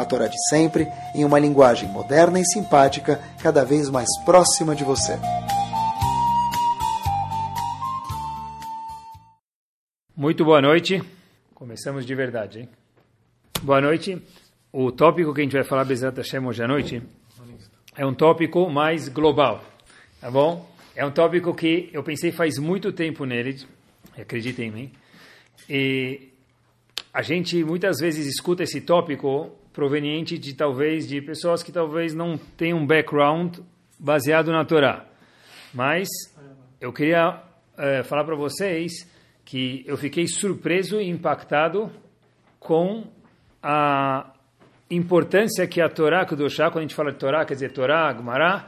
a Torá de sempre, em uma linguagem moderna e simpática, cada vez mais próxima de você. Muito boa noite. Começamos de verdade, hein? Boa noite. O tópico que a gente vai falar, Bezat Hashem, hoje à noite, é um tópico mais global, tá bom? É um tópico que eu pensei faz muito tempo nele, acreditem em mim, e a gente muitas vezes escuta esse tópico proveniente de talvez de pessoas que talvez não tenham um background baseado na Torá. Mas eu queria é, falar para vocês que eu fiquei surpreso e impactado com a importância que a Torá, Kudoshá, quando a gente fala de Torá, quer dizer Torá, Gumará,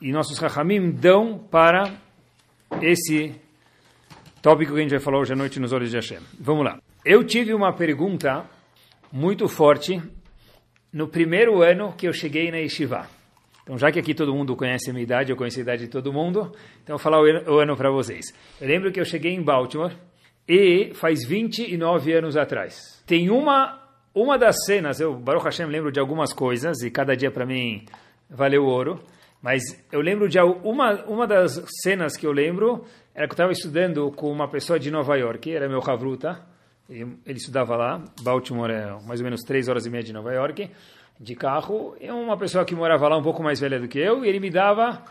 e nossos Rahamim dão para esse tópico que a gente vai falar hoje à noite nos Olhos de Hashem. Vamos lá. Eu tive uma pergunta muito forte no primeiro ano que eu cheguei na Yeshiva. Então, já que aqui todo mundo conhece a minha idade, eu conheço a idade de todo mundo, então vou falar o ano para vocês. Eu lembro que eu cheguei em Baltimore e faz 29 anos atrás. Tem uma uma das cenas, eu, Baruch Hashem, lembro de algumas coisas e cada dia para mim valeu ouro, mas eu lembro de uma, uma das cenas que eu lembro era que eu estava estudando com uma pessoa de Nova York, era meu Havruta, ele estudava lá, Baltimore é mais ou menos três horas e meia de Nova York, de carro, e uma pessoa que morava lá um pouco mais velha do que eu, e ele me dava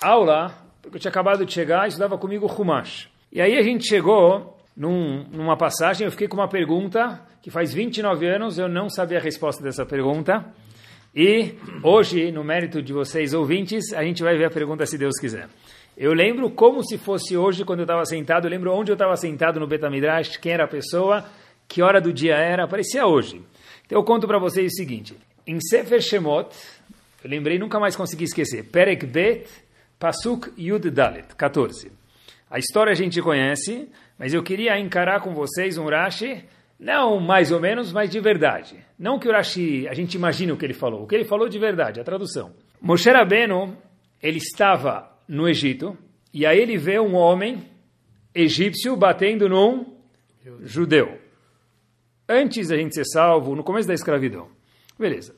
aula, porque eu tinha acabado de chegar, e estudava comigo Humash. E aí a gente chegou num, numa passagem, eu fiquei com uma pergunta, que faz 29 anos eu não sabia a resposta dessa pergunta, e hoje, no mérito de vocês ouvintes, a gente vai ver a pergunta se Deus quiser. Eu lembro como se fosse hoje, quando eu estava sentado, eu lembro onde eu estava sentado no Betamidrash, quem era a pessoa, que hora do dia era, parecia hoje. Então eu conto para vocês o seguinte, em Sefer Shemot, eu lembrei, nunca mais consegui esquecer, Perek Bet, Pasuk Yud Dalet, 14. A história a gente conhece, mas eu queria encarar com vocês um Rashi, não mais ou menos, mas de verdade. Não que o Rashi, a gente imagine o que ele falou, o que ele falou de verdade, a tradução. Moshe Rabbeinu, ele estava no Egito, e aí ele vê um homem egípcio batendo num judeu. Antes da gente ser salvo, no começo da escravidão. Beleza.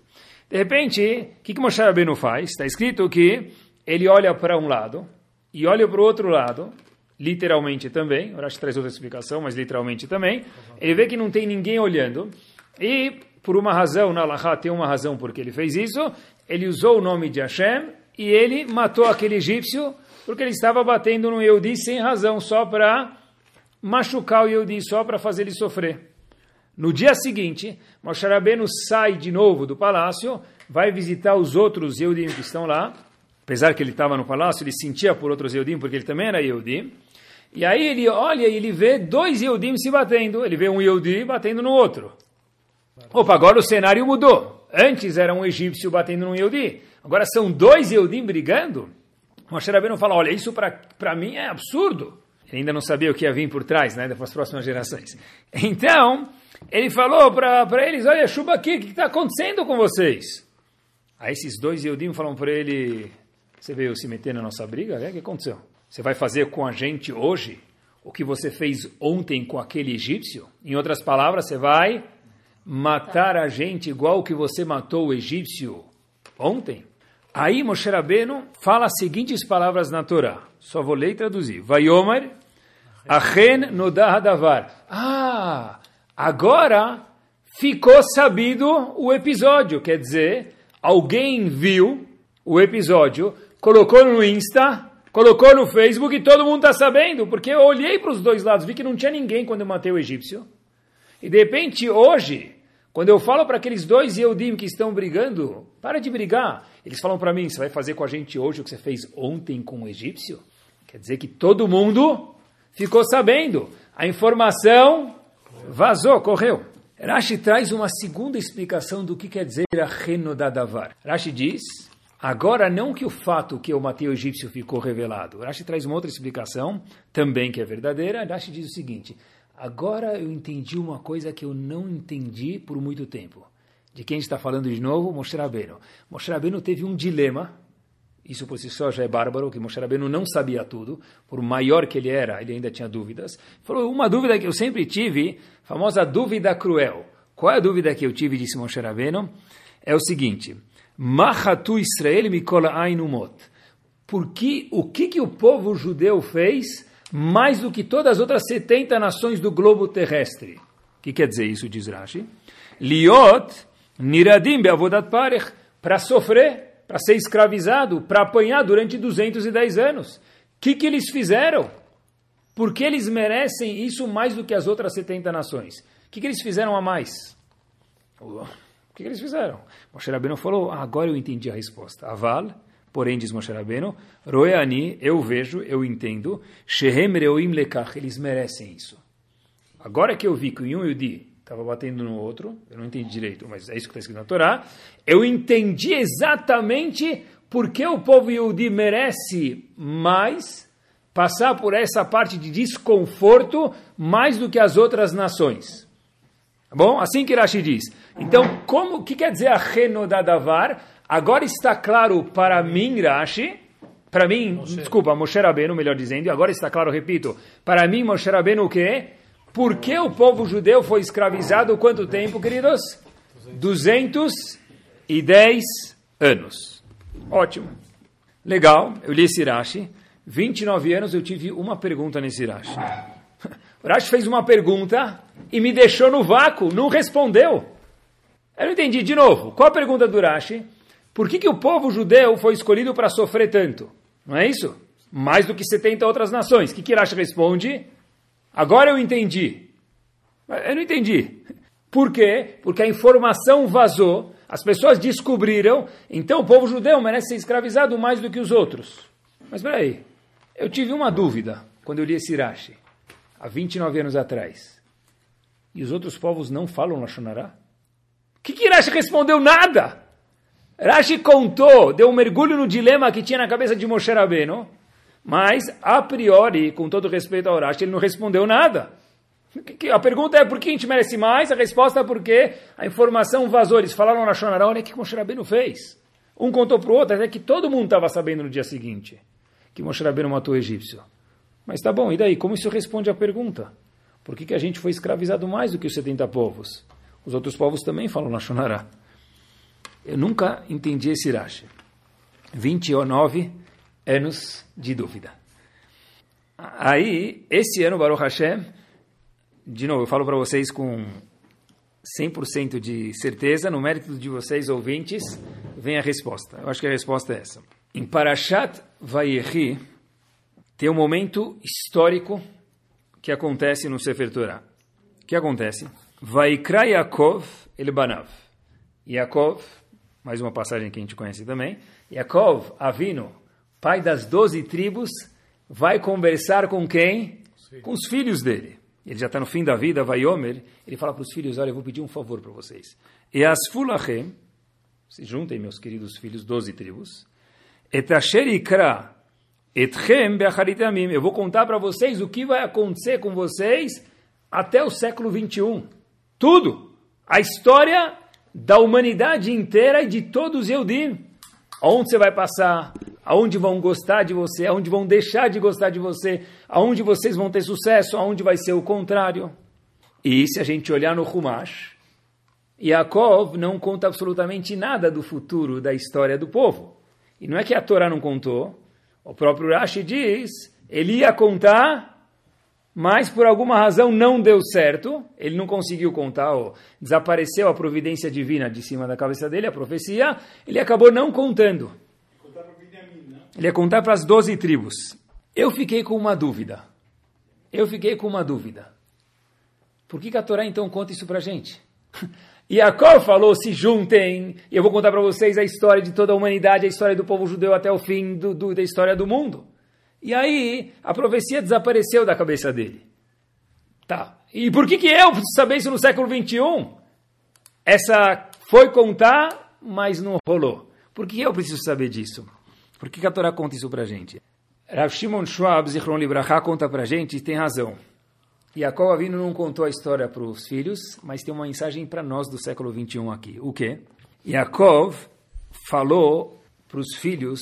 De repente, o que, que Moshe Rabbeinu faz? Está escrito que ele olha para um lado e olha para o outro lado, literalmente também, acho que traz outra explicação, mas literalmente também, ele vê que não tem ninguém olhando, e por uma razão, na Laha tem uma razão porque ele fez isso, ele usou o nome de Hashem e ele matou aquele egípcio porque ele estava batendo no Yehudi sem razão, só para machucar o Yehudi, só para fazer ele sofrer. No dia seguinte, Moshe Rabbeinu sai de novo do palácio, vai visitar os outros Yehudim que estão lá, apesar que ele estava no palácio, ele sentia por outros Yehudim, porque ele também era Yehudi, e aí ele olha e ele vê dois Yehudim se batendo, ele vê um Yehudi batendo no outro. Opa, agora o cenário mudou. Antes era um egípcio batendo no Yehudi, Agora são dois Eudim brigando? Moshe Rabbeinu fala, olha, isso para mim é absurdo. Ele ainda não sabia o que ia vir por trás, né, das próximas gerações. Então, ele falou para eles, olha, chuva aqui, o que está acontecendo com vocês? Aí esses dois Eudim falam para ele, você veio se meter na nossa briga? É, o que aconteceu? Você vai fazer com a gente hoje o que você fez ontem com aquele egípcio? Em outras palavras, você vai matar a gente igual que você matou o egípcio ontem? Aí Moshe Rabbeinu fala as seguintes palavras na Torá. Só vou ler e traduzir. Vayomer, Achen Nodah Davar. Ah, agora ficou sabido o episódio. Quer dizer, alguém viu o episódio, colocou no Insta, colocou no Facebook e todo mundo está sabendo. Porque eu olhei para os dois lados, vi que não tinha ninguém quando eu matei o egípcio. E de repente, hoje, quando eu falo para aqueles dois Yehudim que estão brigando, para de brigar. Eles falam para mim, você vai fazer com a gente hoje o que você fez ontem com o egípcio? Quer dizer que todo mundo ficou sabendo. A informação vazou, correu. Rashi traz uma segunda explicação do que quer dizer a Renodadavar. Rashi diz Agora, não que o fato que eu matei o egípcio ficou revelado. Rashi traz uma outra explicação, também que é verdadeira. Rashi diz o seguinte: agora eu entendi uma coisa que eu não entendi por muito tempo. De quem está falando de novo? Moshe Rabbeinu. Moshe Rabbeinu teve um dilema, isso por si só já é bárbaro, que Moshe Rabbeinu não sabia tudo, por maior que ele era, ele ainda tinha dúvidas. Falou, uma dúvida que eu sempre tive, famosa dúvida cruel. Qual é a dúvida que eu tive, disse Moshe Rabbeinu? É o seguinte, Mahatu Israel Mikola Ainumot. Porque o que, que o povo judeu fez mais do que todas as outras 70 nações do globo terrestre? O que quer dizer isso, diz Rashi? Liot Niradim be'avodat parech, para sofrer, para ser escravizado, para apanhar durante 210 anos. O que, que eles fizeram? Por que eles merecem isso mais do que as outras 70 nações? O que, que eles fizeram a mais? O que, que eles fizeram? Moshe Rabbeinu falou, ah, agora eu entendi a resposta. Aval, porém, diz Moshe Rabbeinu, Roeani, eu vejo, eu entendo, Shehem Reoim Lekach, eles merecem isso. Agora que eu vi que o Yudi estava batendo no outro, eu não entendi direito, mas é isso que está escrito na Torá. Eu entendi exatamente porque o povo Yehudi merece mais passar por essa parte de desconforto mais do que as outras nações. Tá bom? Assim que Rashi diz. Então, como que quer dizer a Renodadavar? Agora está claro para mim, Rashi, para mim, Moshe. desculpa, Moshe Rabbeinu, melhor dizendo, agora está claro, repito, para mim, Moshe Rabbeinu o quê? Por que o povo judeu foi escravizado quanto tempo, queridos? 210 anos. Ótimo. Legal, eu li esse Rashi. 29 anos eu tive uma pergunta nesse Rashi. O Rashi fez uma pergunta e me deixou no vácuo, não respondeu. Eu não entendi. De novo, qual a pergunta do Rashi? Por que, que o povo judeu foi escolhido para sofrer tanto? Não é isso? Mais do que 70 outras nações. O que, que Rashi responde? Agora eu entendi. Eu não entendi. Por quê? Porque a informação vazou, as pessoas descobriram, então o povo judeu merece ser escravizado mais do que os outros. Mas peraí, eu tive uma dúvida quando eu li esse Rashi, há 29 anos atrás. E os outros povos não falam Lashonará? O que, que Rashi respondeu? Nada! Rashi contou, deu um mergulho no dilema que tinha na cabeça de Moshe Rabbeinu, mas, a priori, com todo respeito ao Rashi, ele não respondeu nada. A pergunta é por que a gente merece mais? A resposta é porque a informação vazou. Eles falaram na Shonará, olha o que Moshe Rabbeinu fez. Um contou para o outro, até que todo mundo estava sabendo no dia seguinte que Moshe Rabbeinu matou o egípcio. Mas tá bom, e daí? Como isso responde à pergunta? Por que, que a gente foi escravizado mais do que os 70 povos? Os outros povos também falam na Shonará. Eu nunca entendi esse Rashi. 29 anos de dúvida. Aí, esse ano, Baruch Hashem, de novo, eu falo para vocês com 100% de certeza, no mérito de vocês, ouvintes, vem a resposta. Eu acho que a resposta é essa. Em Parashat Vayechi, tem um momento histórico que acontece no Sefer Torah. O que acontece? Vaikra Yaakov Elbanav. Yaakov, mais uma passagem que a gente conhece também. Yaakov, Avino, pai das doze tribos, vai conversar com quem? Com os filhos dele. Ele já está no fim da vida, vai Omer. Ele fala para os filhos: Olha, eu vou pedir um favor para vocês. E as fulachem, se juntem, meus queridos filhos, doze tribos. Et asher ikra etchem beacharitamim. Eu vou contar para vocês o que vai acontecer com vocês até o século 21. Tudo. A história da humanidade inteira e de todos os Eudim. Onde você vai passar, aonde vão gostar de você, aonde vão deixar de gostar de você, aonde vocês vão ter sucesso, aonde vai ser o contrário. E se a gente olhar no Humash, Yaakov não conta absolutamente nada do futuro da história do povo. E não é que a Torá não contou, o próprio Rashi diz, ele ia contar, mas por alguma razão não deu certo, ele não conseguiu contar, desapareceu a providência divina de cima da cabeça dele, a profecia, ele acabou não contando. Ele ia contar para as doze tribos. Eu fiquei com uma dúvida. Eu fiquei com uma dúvida. Por que, que a Torá então conta isso para a gente? Yaakov falou, se juntem, e eu vou contar para vocês a história de toda a humanidade, a história do povo judeu até o fim do, do, da história do mundo. E aí, a profecia desapareceu da cabeça dele. Tá, e por que, que eu preciso saber isso no século 21? Essa foi contar, mas não rolou. Por que eu preciso saber disso? Por que a Torá conta isso para a gente? Rav Shimon Schwab, Zichron Libraha, conta para a gente e tem razão. Yaakov Avinu não contou a história para os filhos, mas tem uma mensagem para nós do século 21 aqui. O quê? Yaakov falou para os filhos,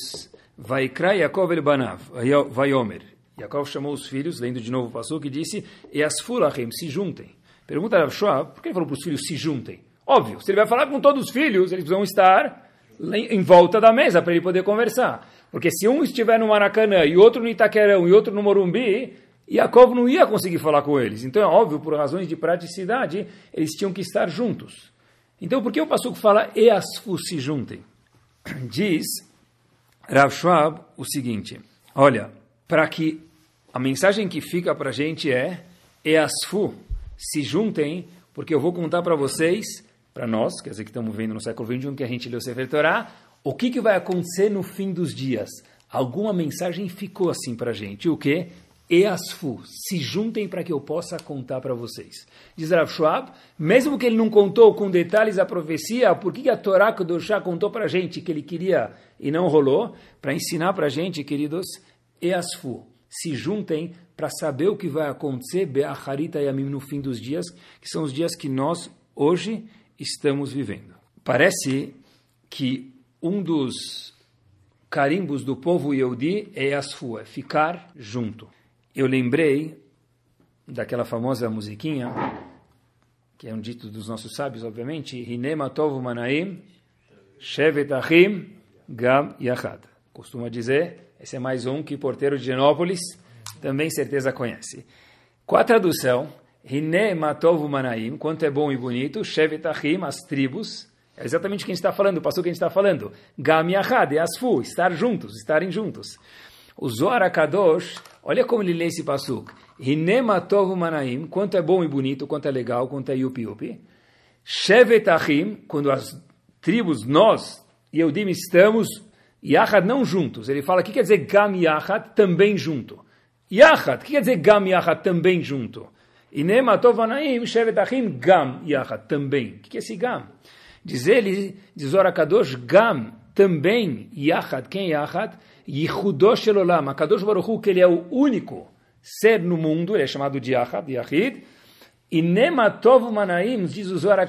Vaikra Yaakov el Banav, Vayomer. Yaakov chamou os filhos, lendo de novo o passo, e disse, E as Fulachim, se juntem. Pergunta a Schwab, por que ele falou para os filhos se juntem? Óbvio, se ele vai falar com todos os filhos, eles vão estar em volta da mesa para ele poder conversar. Porque se um estiver no Maracanã e outro no Itaquerão e outro no Morumbi, Yaakov não ia conseguir falar com eles. Então é óbvio, por razões de praticidade, eles tinham que estar juntos. Então por que o Passuco fala e as se juntem? Diz Rav Schwab o seguinte, olha, para que a mensagem que fica para a gente é e as se juntem, porque eu vou contar para vocês, para nós, quer dizer que estamos vendo no século XXI que a gente leu Sefer Torah, o que, que vai acontecer no fim dos dias. Alguma mensagem ficou assim para a gente. O que? E asfu, se juntem para que eu possa contar para vocês. Diz Rav Schwab, mesmo que ele não contou com detalhes a profecia, por que a Torá Kedoshá contou para a gente que ele queria e não rolou? Para ensinar para a gente, queridos, e asfu, se juntem para saber o que vai acontecer, Be'acharita Yamim, no fim dos dias, que são os dias que nós, hoje, estamos vivendo. Parece que um dos carimbos do povo Yehudi é Asfu, é ficar junto. Eu lembrei daquela famosa musiquinha, que é um dito dos nossos sábios, obviamente, Hinema Tov Manaim, Shevet Achim, Gam Yachad. Costuma dizer, esse é mais um que porteiro de Genópolis também certeza conhece. Com a tradução, Hine Matov Manaim, quanto é bom e bonito, Shevet Achim, as tribos, é exatamente o que a gente está falando, passou o que a gente está falando. Gam Yachad, e Asfu, estar juntos, estarem juntos. O Zohar HaKadosh, olha como ele lê esse passuk. Hine Matov Manaim, quanto é bom e bonito, quanto é legal, quanto é yupi yupi. Shevet Achim, quando as tribos, nós, e Eudim, estamos, Yachad não juntos. Ele fala, o que quer dizer Gam Yachad? Também junto. Yachad, o que quer dizer Gam Yachad? Também junto. Inem Atovanaim Shevet Achim Gam Yachad, também. O que é esse Gam? Diz ele, diz Ora Kadosh, Gam, também, Yachad, quem é Yachad? Yichudosh Elolam, Kadosh Baruch Hu, que ele é o único ser no mundo, ele é chamado de Yachad, Yachid, e Nematov Manaim, diz o Zohar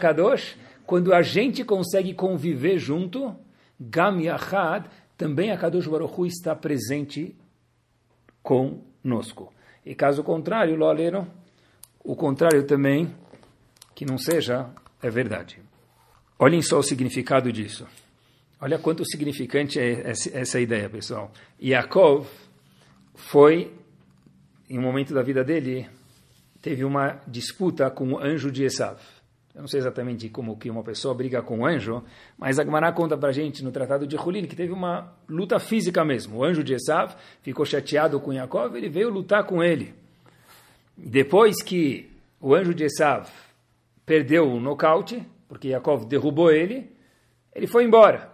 quando a gente consegue conviver junto, Gam Yachad, também a Kadosh Baruch Hu está presente conosco. E caso contrário, lo leram, o contrário também, que não seja, é verdade. Olhem só o significado disso. Olha quanto significante é essa ideia, pessoal. Yaakov foi, em um momento da vida dele, teve uma disputa com o anjo de Esav. Eu não sei exatamente como que uma pessoa briga com um anjo, mas a Gemara conta para gente no Tratado de Hulin que teve uma luta física mesmo. O anjo de Esav ficou chateado com Yaakov, ele veio lutar com ele. Depois que o anjo de Esav perdeu o nocaute, porque Yaakov derrubou ele, ele foi embora.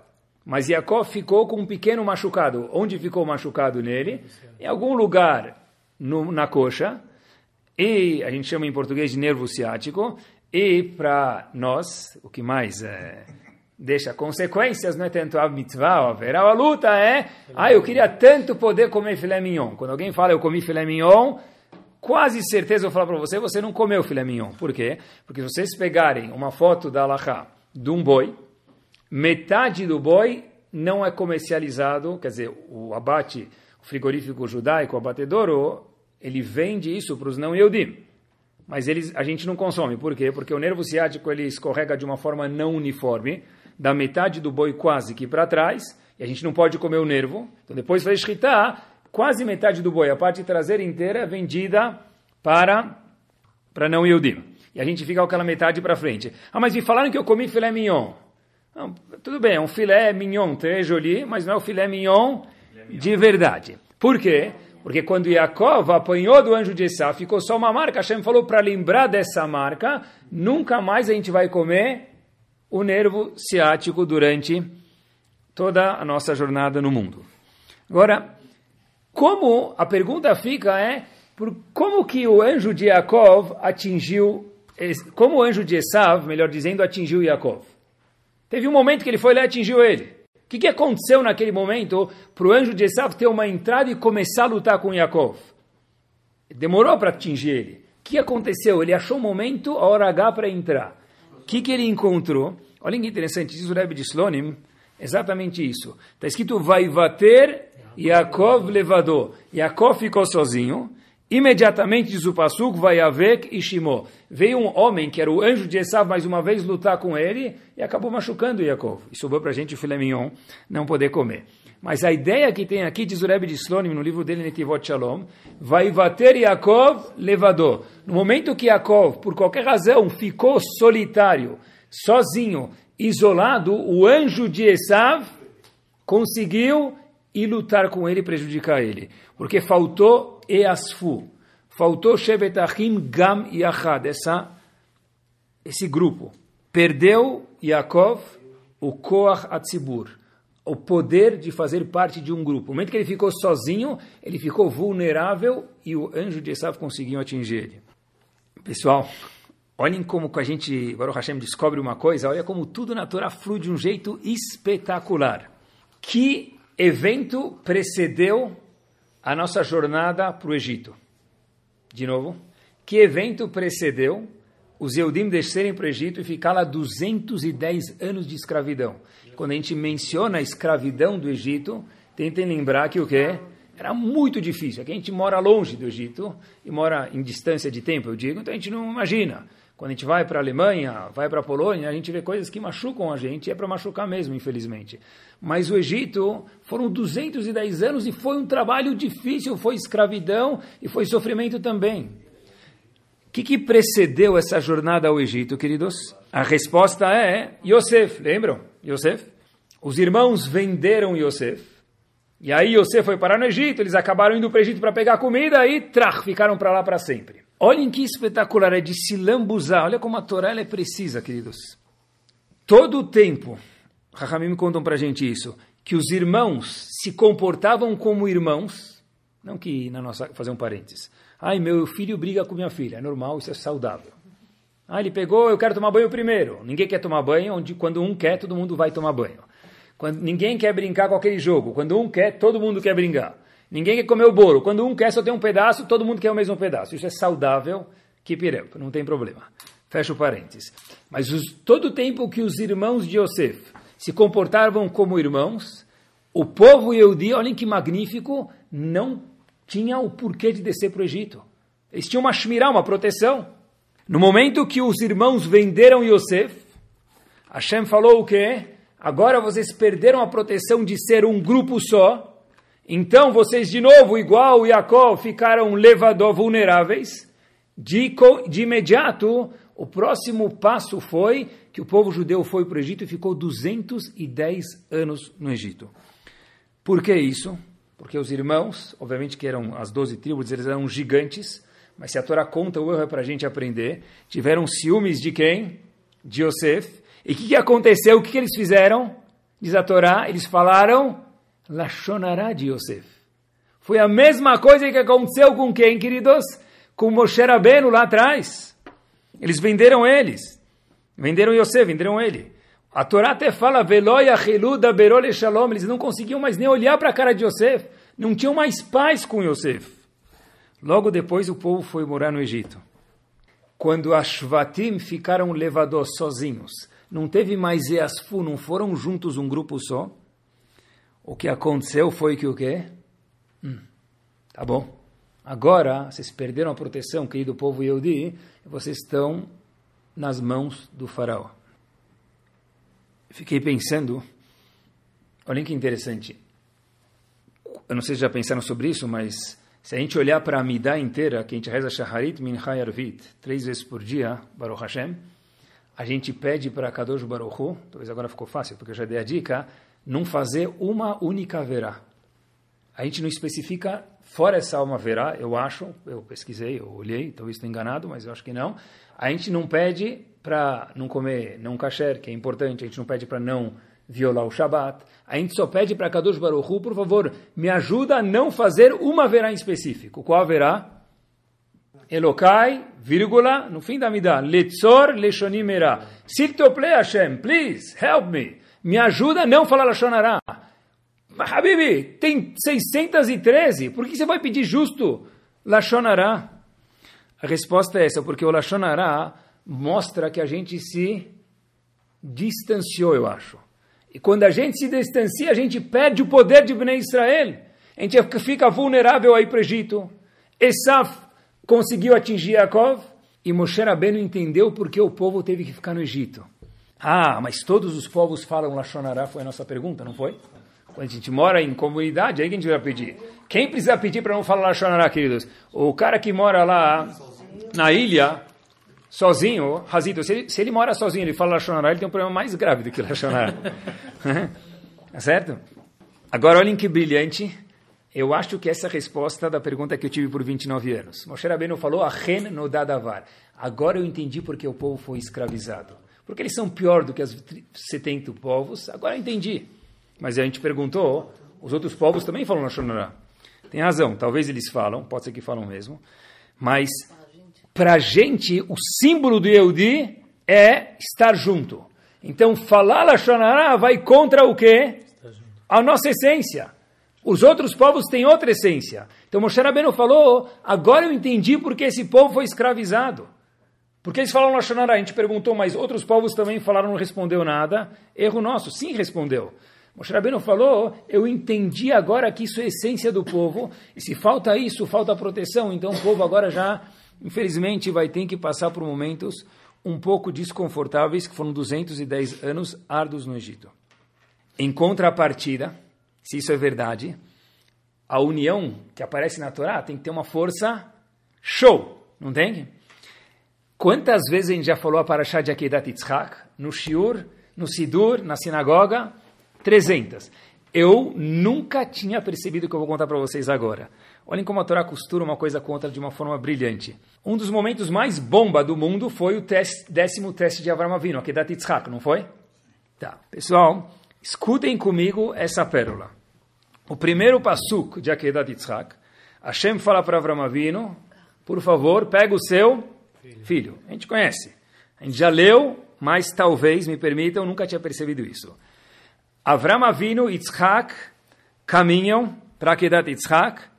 Mas Yaakov ficou com um pequeno machucado. Onde ficou machucado nele? Em algum lugar no, na coxa. E a gente chama em português de nervo ciático. E para nós, o que mais é, deixa consequências, não é tanto a mitzvah, a a luta é, ah, eu queria tanto poder comer filé mignon. Quando alguém fala eu comi filé mignon, quase certeza vou falar para você, você não comeu filé mignon. Por quê? Porque se vocês pegarem uma foto da Allahá de um boi, metade do boi não é comercializado, quer dizer, o abate, o frigorífico judaico, o abatedouro, ele vende isso para os não Eudim. Mas eles, a gente não consome. Por quê? Porque o nervo ciático ele escorrega de uma forma não uniforme, da metade do boi quase que para trás, e a gente não pode comer o nervo. Então depois vai escritar quase metade do boi, a parte traseira inteira é vendida para, para não Yudim. E a gente fica com aquela metade para frente. Ah, mas me falaram que eu comi filé mignon. Não, tudo bem, é um filé mignon très joli, mas não é o filé mignon de verdade. Por quê? Porque quando Yaakov apanhou do anjo de Esá, ficou só uma marca. Hashem falou para lembrar dessa marca, nunca mais a gente vai comer o nervo ciático durante toda a nossa jornada no mundo. Agora, como a pergunta fica é por como que o anjo de Yaakov atingiu, como o anjo de Esav, melhor dizendo, atingiu Yaakov? Teve um momento que ele foi lá e atingiu ele. que, que aconteceu naquele momento para o anjo de Esav ter uma entrada e começar a lutar com Yaakov? Demorou para atingir ele. O que aconteceu? Ele achou o momento, a hora H para entrar. O que, que ele encontrou? Olha que interessante, diz o Rebbe de Slonim, exatamente isso. Está escrito, vai bater Yaakov levador. Yaakov ficou sozinho. Imediatamente, diz o Pasuk, vai Avek e Shimó. Veio um homem, que era o anjo de Esav, mais uma vez lutar com ele, e acabou machucando Yaakov. E sobrou para a gente o filé mignon não poder comer. Mas a ideia que tem aqui, diz o Rebbe de Slonim, no livro dele, Netivot Shalom, vai bater Yaakov levador. No momento que Yaakov, por qualquer razão, ficou solitário, sozinho, isolado, o anjo de Esav conseguiu ir lutar com ele e prejudicar ele. Porque faltou Easfu. Faltou Shevetachim Gam Yachad, essa, esse grupo. Perdeu Yaakov o Koach Atzibur, o poder de fazer parte de um grupo. No momento que ele ficou sozinho, ele ficou vulnerável e o anjo de Esav conseguiu atingir ele. Pessoal, olhem como a gente, Baruch Hashem, descobre uma coisa, olha como tudo na Torá flui de um jeito espetacular. Que evento precedeu a nossa jornada para o Egito. De novo, que evento precedeu os Eudim descerem para o Egito e ficar lá 210 anos de escravidão? Quando a gente menciona a escravidão do Egito, tentem lembrar que o quê? Era muito difícil. Aqui a gente mora longe do Egito e mora em distância de tempo, eu digo, então a gente não imagina. Quando a gente vai para a Alemanha, vai para a Polônia, a gente vê coisas que machucam a gente, e é para machucar mesmo, infelizmente. Mas o Egito foram 210 anos e foi um trabalho difícil, foi escravidão e foi sofrimento também. O que, que precedeu essa jornada ao Egito, queridos? A resposta é Yosef, lembram? Yosef? Os irmãos venderam Yosef. E aí Yosef foi parar no Egito, eles acabaram indo para o Egito para pegar comida e trach, ficaram para lá para sempre. Olhem que espetacular, é de se lambuzar. Olha como a Torá é precisa, queridos. Todo o tempo, Rahamim contam para gente isso, que os irmãos se comportavam como irmãos, não que na nossa, fazer um parênteses. Ai, meu filho briga com minha filha, é normal, isso é saudável. Ah, ele pegou, eu quero tomar banho primeiro. Ninguém quer tomar banho, onde quando um quer, todo mundo vai tomar banho. Quando, ninguém quer brincar com aquele jogo. Quando um quer, todo mundo quer brincar. Ninguém quer comer o bolo. Quando um quer só tem um pedaço, todo mundo quer o mesmo pedaço. Isso é saudável, que pirempo, não tem problema. Fecha o parênteses. Mas os, todo o tempo que os irmãos de Yosef se comportavam como irmãos, o povo Yehudi, olhem que magnífico, não tinha o porquê de descer para o Egito. Eles tinham uma shmirá, uma proteção. No momento que os irmãos venderam Yosef, Hashem falou o quê? Agora vocês perderam a proteção de ser um grupo só, então vocês de novo, igual Jacó, ficaram levador vulneráveis. De, de imediato, o próximo passo foi que o povo judeu foi para o Egito e ficou 210 anos no Egito. Por que isso? Porque os irmãos, obviamente que eram as 12 tribos, eles eram gigantes, mas se a Torá conta, o erro é para a gente aprender, tiveram ciúmes de quem? De Yosef. E o que, que aconteceu? O que, que eles fizeram? Diz a Torá, eles falaram Lashonará de Yosef. Foi a mesma coisa que aconteceu com quem, queridos? Com Moshe Rabbeinu lá atrás. Eles venderam eles. Venderam Yosef, venderam ele. A Torá até fala, Veloia Hiluda Berole Shalom. Eles não conseguiam mais nem olhar para a cara de Yosef. Não tinham mais paz com Yosef. Logo depois o povo foi morar no Egito. Quando as Shvatim ficaram levador sozinhos, não teve mais Easfu, não foram juntos um grupo só, o que aconteceu foi que o quê? Hum, tá bom. Agora, vocês perderam a proteção, querido povo Yehudi, vocês estão nas mãos do faraó. Fiquei pensando, olhem que interessante. Eu não sei se já pensaram sobre isso, mas se a gente olhar para a Midah inteira, que a gente reza Shaharit Mincha Yarvit, três vezes por dia, Baruch Hashem, a gente pede para Kadosh Baruch Hu, talvez agora ficou fácil, porque eu já dei a dica, não fazer uma única verá. A gente não especifica, fora essa alma verá, eu acho, eu pesquisei, eu olhei, talvez estou enganado, mas eu acho que não. A gente não pede para não comer não kasher, que é importante, a gente não pede para não violar o Shabat. A gente só pede para Kadosh Baruch Hu, por favor, me ajuda a não fazer uma verá em específico. Qual verá? Elokai, vírgula, no fim da Midah, Letzor Leshonim Era. S'il te plaît, Hashem, please, help me. Me ajuda a não falar Lashonará. Habibi, tem 613. Por que você vai pedir justo Lashonará? A resposta é essa, porque o Lashonará mostra que a gente se distanciou, eu acho. E quando a gente se distancia, a gente perde o poder de Bnei Israel. A gente fica vulnerável aí para o Egito. Esaf conseguiu atingir Yaakov e Moshe Rabbeinu entendeu porque o povo teve que ficar no Egito. Ah, mas todos os povos falam Lashonará, foi a nossa pergunta, não foi? Quando a gente mora em comunidade, aí que a gente vai pedir. Quem precisa pedir para não falar Lashonará, queridos? O cara que mora lá na ilha, sozinho, Razito, se ele, se ele mora sozinho ele fala Lashonará, ele tem um problema mais grave do que Lashonará. tá certo? Agora olhem que brilhante. Eu acho que essa é a resposta da pergunta que eu tive por 29 anos. Moshe Rabbeinu falou, Achen no dadavar. Agora eu entendi porque o povo foi escravizado. Porque eles são pior do que os 70 povos. Agora eu entendi. Mas a gente perguntou, os outros povos também falam Lashonará. Tem razão, talvez eles falam, pode ser que falam mesmo. Mas para a gente, o símbolo do Yehudi é estar junto. Então, falar Lashonará vai contra o quê? A nossa essência. Os outros povos têm outra essência. Então, Moshe Rabbeinu falou, agora eu entendi porque esse povo foi escravizado. Porque eles falam Lashonará. A gente perguntou, mas outros povos também falaram, não respondeu nada. Erro nosso. Sim, respondeu. Moshe Rabbeinu falou, eu entendi agora que isso é essência do povo, e se falta isso, falta proteção, então o povo agora já infelizmente vai ter que passar por momentos um pouco desconfortáveis, que foram 210 anos árduos no Egito. Em contrapartida, se isso é verdade, a união que aparece na Torá tem que ter uma força show, não tem? Quantas vezes a gente já falou a Parashá de Akedat Yitzhak? No Shiur, no Sidur, na sinagoga? 300. Eu nunca tinha percebido o que eu vou contar para vocês agora. Olhem como a Torá costura uma coisa com outra de uma forma brilhante. Um dos momentos mais bomba do mundo foi o teste, décimo teste de Avram Avinu, a Kedat Yitzhak, não foi? Tá. Pessoal, escutem comigo essa pérola. O primeiro pasuk de Akedat Yitzhak, Hashem fala para Avram Avinu, por favor, pega o seu filho. A gente conhece. A gente já leu, mas talvez, me permitam, nunca tinha percebido isso. Avram Avinu e Yitzhak caminham para Akedat Yitzhak,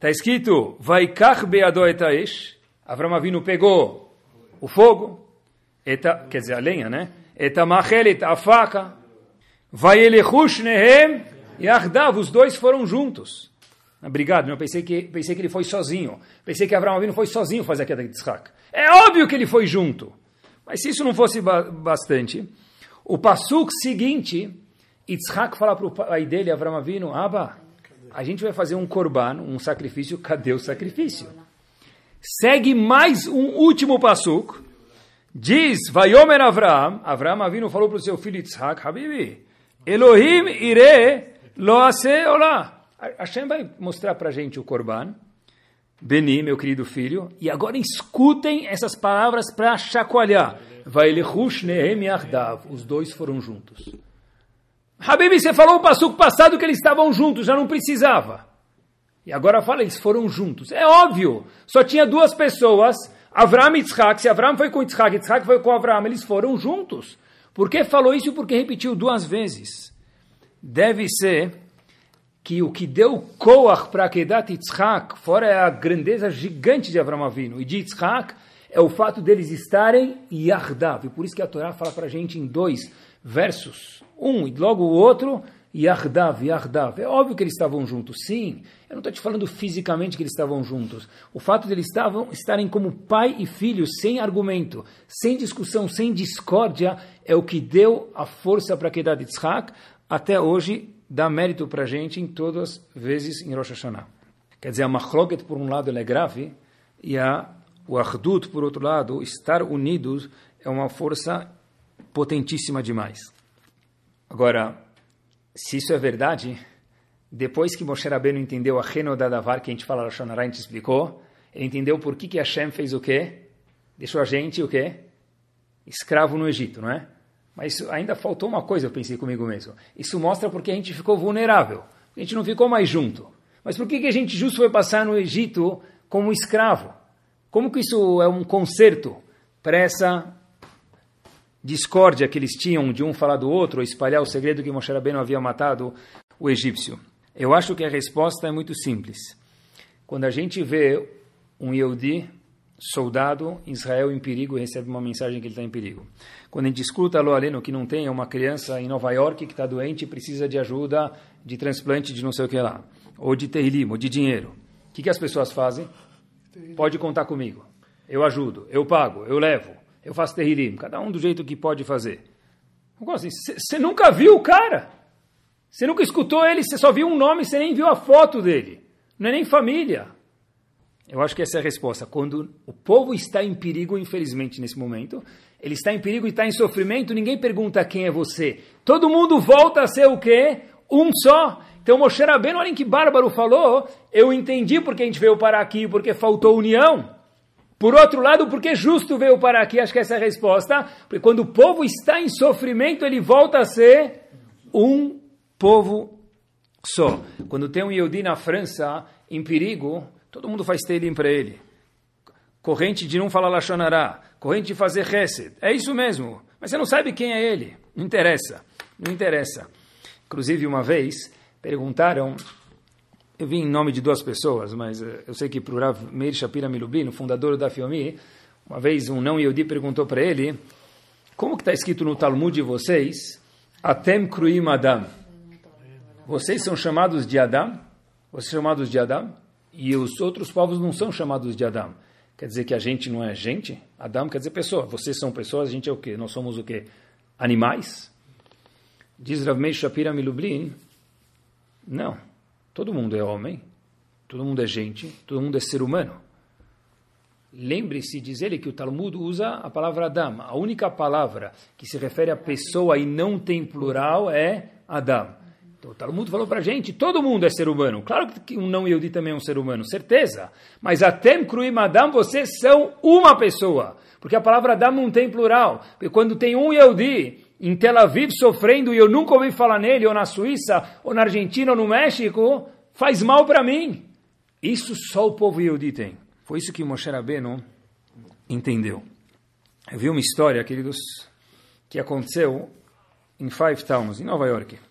Está escrito, Vaikach beado etaish. Avram Avinu pegou o fogo, eta, quer dizer, a lenha, né? Eta machelet, a faca. Vaielechush nehem yachdav. Os dois foram juntos. Obrigado, eu pensei que, pensei que ele foi sozinho. Pensei que Avram Avinu foi sozinho fazer a queda de Yitzhak. É óbvio que ele foi junto. Mas se isso não fosse ba bastante, o pasuk seguinte, Yitzhak fala para o pai dele, Avram Avinu, Abba, a gente vai fazer um korban, um sacrifício, cadê o sacrifício? Segue mais um último passuco. Diz, Vayomer Avram, Avram Avinu falou para o seu filho Yitzhak, Habibi, Elohim ire lo ase olá. Hashem vai mostrar para a gente o korban, Beni, meu querido filho, e agora escutem essas palavras para chacoalhar. Vaelechush nehem yardav. Os dois foram juntos. Habibi, você falou o passuco passado que eles estavam juntos, já não precisava. E agora fala, eles foram juntos. É óbvio, só tinha duas pessoas, Avram e Yitzhak. Se Avram foi com Yitzhak, Yitzhak foi com Avram, eles foram juntos. Por que falou isso? Porque repetiu duas vezes. Deve ser que o que deu Koach para Kedat Yitzhak, fora a grandeza gigante de Avram Avinu e de Yitzhak, é o fato deles estarem Yardav. E por isso que a Torá fala para a gente em dois versos um e logo o outro, Yardav, Yardav. É óbvio que eles estavam juntos, sim. Eu não estou te falando fisicamente que eles estavam juntos. O fato de eles estavam, estarem como pai e filho, sem argumento, sem discussão, sem discórdia, é o que deu a força para de Yitzhak até hoje dá mérito para a gente em todas as vezes em Rosh Hashanah. Quer dizer, a Machloket, por um lado, é grave, e a, o Ardut, por outro lado, estar unidos é uma força potentíssima demais. Agora, se isso é verdade, depois que Moshe Rabbeinu entendeu a Renodadavar, que a gente fala na Shonará, a gente explicou, ele entendeu por que, que Hashem fez o quê? Deixou a gente o quê? Escravo no Egito, não é? Mas ainda faltou uma coisa, eu pensei comigo mesmo. Isso mostra porque a gente ficou vulnerável. A gente não ficou mais junto. Mas por que, que a gente justo foi passar no Egito como escravo? Como que isso é um conserto para essa discórdia que eles tinham de um falar do outro, ou espalhar o segredo que Moshe Rabbeinu havia matado o egípcio? Eu acho que a resposta é muito simples. Quando a gente vê um Yehudi, soldado, Israel em perigo, recebe uma mensagem que ele está em perigo. Quando a gente escuta lo aleno que não tem uma criança em Nova York que está doente e precisa de ajuda de transplante de não sei o que lá, ou de terrilim, ou de dinheiro. O que, que as pessoas fazem? Pode contar comigo. Eu ajudo, eu pago, eu levo, eu faço terrilim. Cada um do jeito que pode fazer. Você assim, nunca viu o cara. Você nunca escutou ele, você só viu um nome, você nem viu a foto dele. Não é nem família. Eu acho que essa é a resposta. Quando o povo está em perigo, infelizmente, nesse momento, ele está em perigo e está em sofrimento, ninguém pergunta quem é você. Todo mundo volta a ser o quê? Um só. Então Moshe Rabbeinu, olhem que bárbaro falou, eu entendi porque a gente veio parar aqui, porque faltou união. Por outro lado, porque justo veio parar aqui, acho que essa é a resposta, porque quando o povo está em sofrimento, ele volta a ser um povo só. Quando tem um Yehudi na França em perigo, todo mundo faz teilim para ele. Corrente de não falar Lachonará, corrente de fazer Hesed. É isso mesmo. Mas você não sabe quem é ele. Não interessa. Não interessa. Inclusive, uma vez, perguntaram, eu vim em nome de duas pessoas, mas eh, eu sei que para o Rav Meir Shapira Milubin, o fundador da Fiomi, uma vez um não Yehudi perguntou para ele, como que está escrito no Talmud de vocês, Atem Kruim Adam? Vocês são chamados de Adam, vocês são chamados de Adam, e os outros povos não são chamados de Adam. Quer dizer que a gente não é gente? Adam quer dizer pessoa. Vocês são pessoas, a gente é o quê? Nós somos o quê? Animais? Diz Rav Meir Shapira Milublin, não. Todo mundo é homem, todo mundo é gente, todo mundo é ser humano. Lembre-se, diz ele, que o Talmud usa a palavra Adam. A única palavra que se refere a pessoa e não tem plural é Adam. Então, o Talmud falou para gente, todo mundo é ser humano. Claro que um não Yehudi também é um ser humano, certeza. Mas Atem Kruim Adam, vocês são uma pessoa. Porque a palavra Adam não tem plural. Porque quando tem um Yehudi em Tel Aviv sofrendo e eu nunca ouvi falar nele, ou na Suíça, ou na Argentina, ou no México, faz mal para mim. Isso só o povo Yehudi tem. Foi isso que Moshe Rabbeinu entendeu. Eu vi uma história, queridos, que aconteceu em Five Towns, em Nova York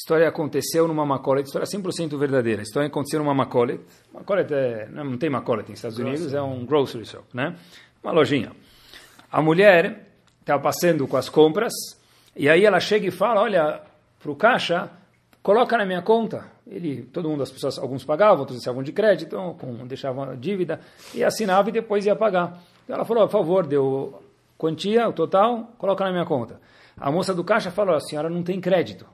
história aconteceu numa Macolet, história 100% verdadeira. A história aconteceu numa Macolet. Macolet é, não tem Macolet nos Estados Unidos, é um grocery shop, né? Uma lojinha. A mulher estava passando com as compras e aí ela chega e fala, olha, para o caixa, coloca na minha conta. Ele, todo mundo, as pessoas, alguns pagavam, outros deixavam de crédito, com, deixavam a dívida e assinava e depois ia pagar. Então ela falou, por favor, deu quantia, o total, coloca na minha conta. A moça do caixa falou, a senhora não tem crédito.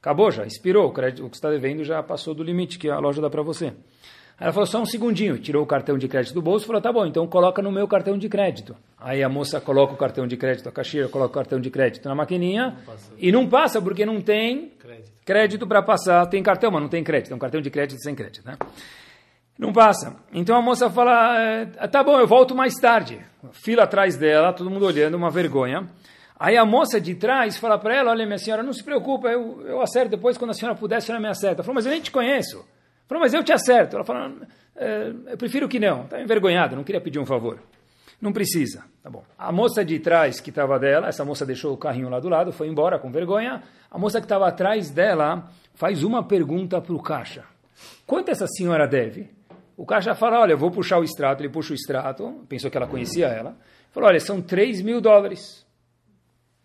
Acabou já, expirou, o, crédito, o que está devendo já passou do limite que a loja dá para você. Aí ela falou, só um segundinho, tirou o cartão de crédito do bolso e falou, tá bom, então coloca no meu cartão de crédito. Aí a moça coloca o cartão de crédito, a caixeira coloca o cartão de crédito na maquininha não e não passa porque não tem crédito, crédito para passar. Tem cartão, mas não tem crédito, é um cartão de crédito sem crédito, né? Não passa. Então a moça fala, é, tá bom, eu volto mais tarde. Fila atrás dela, todo mundo olhando, uma vergonha. Aí a moça de trás fala para ela, olha minha senhora, não se preocupa, eu, eu acerto depois, quando a senhora puder, a senhora me acerta. Ela falou, mas eu nem te conheço. Ela falou, mas eu te acerto. Ela falou, é, eu prefiro que não. Estava envergonhada, não queria pedir um favor. Não precisa. Tá bom. A moça de trás que estava dela, essa moça deixou o carrinho lá do lado, foi embora com vergonha. A moça que estava atrás dela faz uma pergunta para o caixa. Quanto essa senhora deve? O caixa fala, olha, eu vou puxar o extrato. Ele puxa o extrato, pensou que ela conhecia ela. Falou, olha, são 3 mil dólares.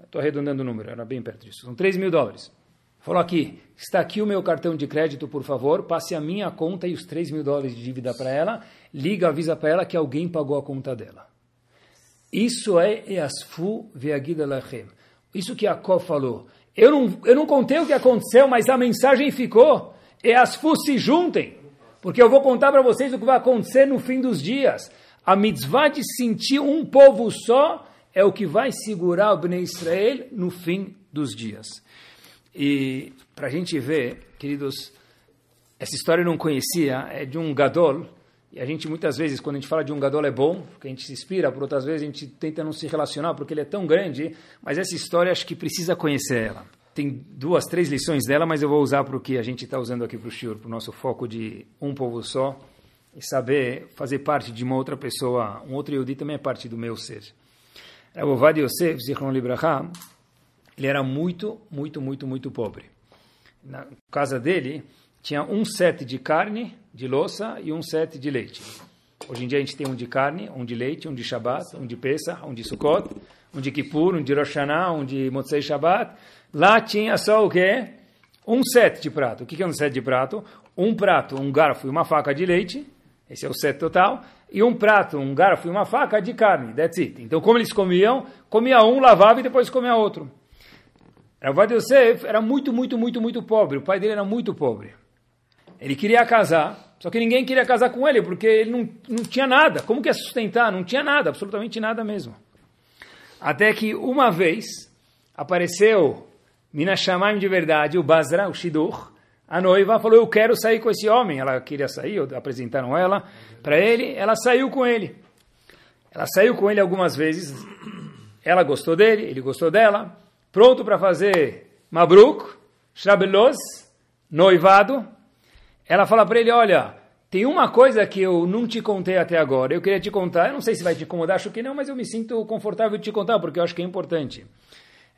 Estou arredondando o número, era bem perto disso. São 3 mil dólares. Falou aqui, está aqui o meu cartão de crédito, por favor, passe a minha conta e os 3 mil dólares de dívida para ela, liga, avisa para ela que alguém pagou a conta dela. Isso é Easfu Veagida Lachem. Isso que Có falou. Eu não, eu não contei o que aconteceu, mas a mensagem ficou. Easfu se juntem, porque eu vou contar para vocês o que vai acontecer no fim dos dias. A mitzvah de sentir um povo só é o que vai segurar o Bnei Israel no fim dos dias. E para a gente ver, queridos, essa história eu não conhecia, é de um Gadol, e a gente muitas vezes, quando a gente fala de um Gadol é bom, porque a gente se inspira, por outras vezes a gente tenta não se relacionar, porque ele é tão grande, mas essa história acho que precisa conhecer ela. Tem duas, três lições dela, mas eu vou usar para o que a gente está usando aqui para o Shiur, para o nosso foco de um povo só, e saber fazer parte de uma outra pessoa, um outro Yehudi também é parte do meu ser. Ravovad Yosef, Zichron Libraha, ele era muito, muito, muito, muito pobre. Na casa dele tinha um set de carne, de louça e um set de leite. Hoje em dia a gente tem um de carne, um de leite, um de Shabbat, um de Pesach, um de Sukkot, um de Kippur, um de Rosh Hashanah, um de Motzei Shabbat. Lá tinha só o quê? Um set de prato. O que é um set de prato? Um prato, um garfo e uma faca de leite. Esse é o set total. E um prato, um garfo e uma faca de carne. That's it. Então, como eles comiam? Comia um, lavava e depois comia outro. Ravad Yosef era muito, muito, muito, muito pobre. O pai dele era muito pobre. Ele queria casar, só que ninguém queria casar com ele, porque ele não, não tinha nada. Como que ia sustentar? Não tinha nada, absolutamente nada mesmo. Até que uma vez apareceu Mina Shamaim de verdade, o Basra, o Shidur, a noiva falou, eu quero sair com esse homem. Ela queria sair, apresentaram ela para ele, ela saiu com ele. Ela saiu com ele algumas vezes, ela gostou dele, ele gostou dela, pronto para fazer Mabruk, Shrabelos, noivado. Ela fala para ele, olha, tem uma coisa que eu não te contei até agora, eu queria te contar, eu não sei se vai te incomodar, acho que não, mas eu me sinto confortável de te contar, porque eu acho que é importante.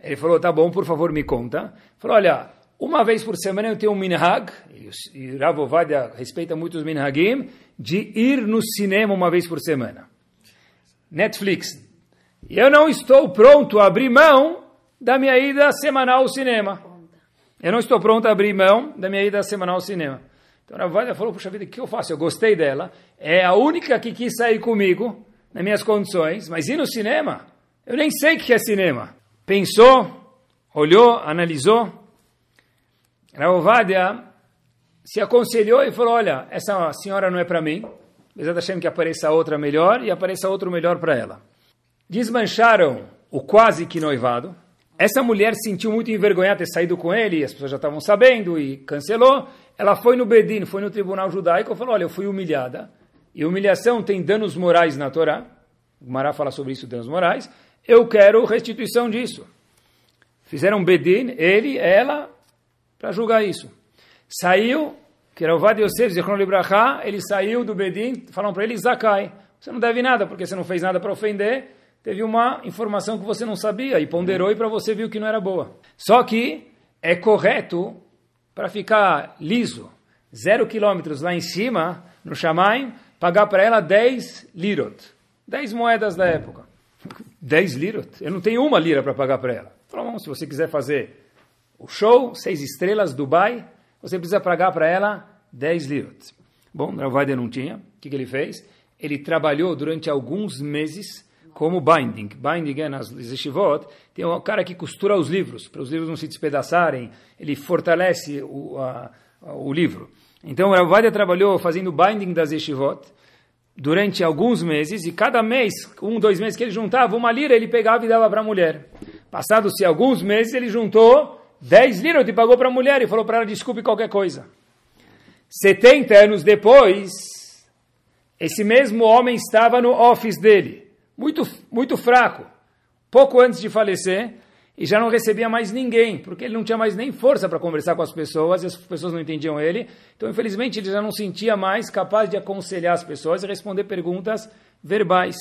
Ele falou, tá bom, por favor, me conta. Falou, olha, uma vez por semana eu tenho um minhag, e Rav Ovadia respeita muito os minhagim, de ir no cinema uma vez por semana. Netflix. E eu não estou pronto a abrir mão da minha ida semanal ao cinema. Eu não estou pronto a abrir mão da minha ida semanal ao cinema. Então a Valia falou, puxa vida, o que eu faço? Eu gostei dela, é a única que quis sair comigo, nas minhas condições, mas ir no cinema? Eu nem sei o que é cinema. Pensou, olhou, analisou. Ravovadia se aconselhou e falou, olha, essa senhora não é para mim, Bezat Hashem que apareça outra melhor e apareça outro melhor para ela. Desmancharam o quase que noivado, essa mulher se sentiu muito envergonhada ter saído com ele, as pessoas já estavam sabendo e cancelou. Ela foi no Bedin, foi no tribunal judaico e falou: Olha, eu fui humilhada. E humilhação tem danos morais na Torá. O Mará fala sobre isso, danos morais. Eu quero restituição disso. Fizeram Bedin, ele, ela, para julgar isso. Saiu, que era o Vad Yosef, Libraha, ele saiu do Bedin, falaram para ele: Zakai, você não deve nada, porque você não fez nada para ofender teve uma informação que você não sabia e ponderou e para você viu que não era boa. Só que é correto para ficar liso, zero quilômetros lá em cima, no Shamaim, pagar para ela 10 lirot, 10 moedas da época. 10 lirot? Eu não tenho uma lira para pagar para ela. Falou, se você quiser fazer o show, seis estrelas, Dubai, você precisa pagar para ela 10 lirot. Bom, Ravaida não tinha. O que, que ele fez? Ele trabalhou durante alguns meses como binding. Binding é nas yeshivot, tem um cara que costura os livros, para os livros não se despedaçarem, ele fortalece o, a, o livro. Então, Ravadia trabalhou fazendo binding das yeshivot durante alguns meses, e cada mês, um, dois meses que ele juntava, uma lira ele pegava e dava para a mulher. Passados-se alguns meses, ele juntou 10 liras e pagou para a mulher e falou para ela, desculpe qualquer coisa. 70 anos depois, esse mesmo homem estava no office dele muito, muito fraco, pouco antes de falecer, e já não recebia mais ninguém, porque ele não tinha mais nem força para conversar com as pessoas, e as pessoas não entendiam ele. Então, infelizmente, ele já não sentia mais capaz de aconselhar as pessoas e responder perguntas verbais.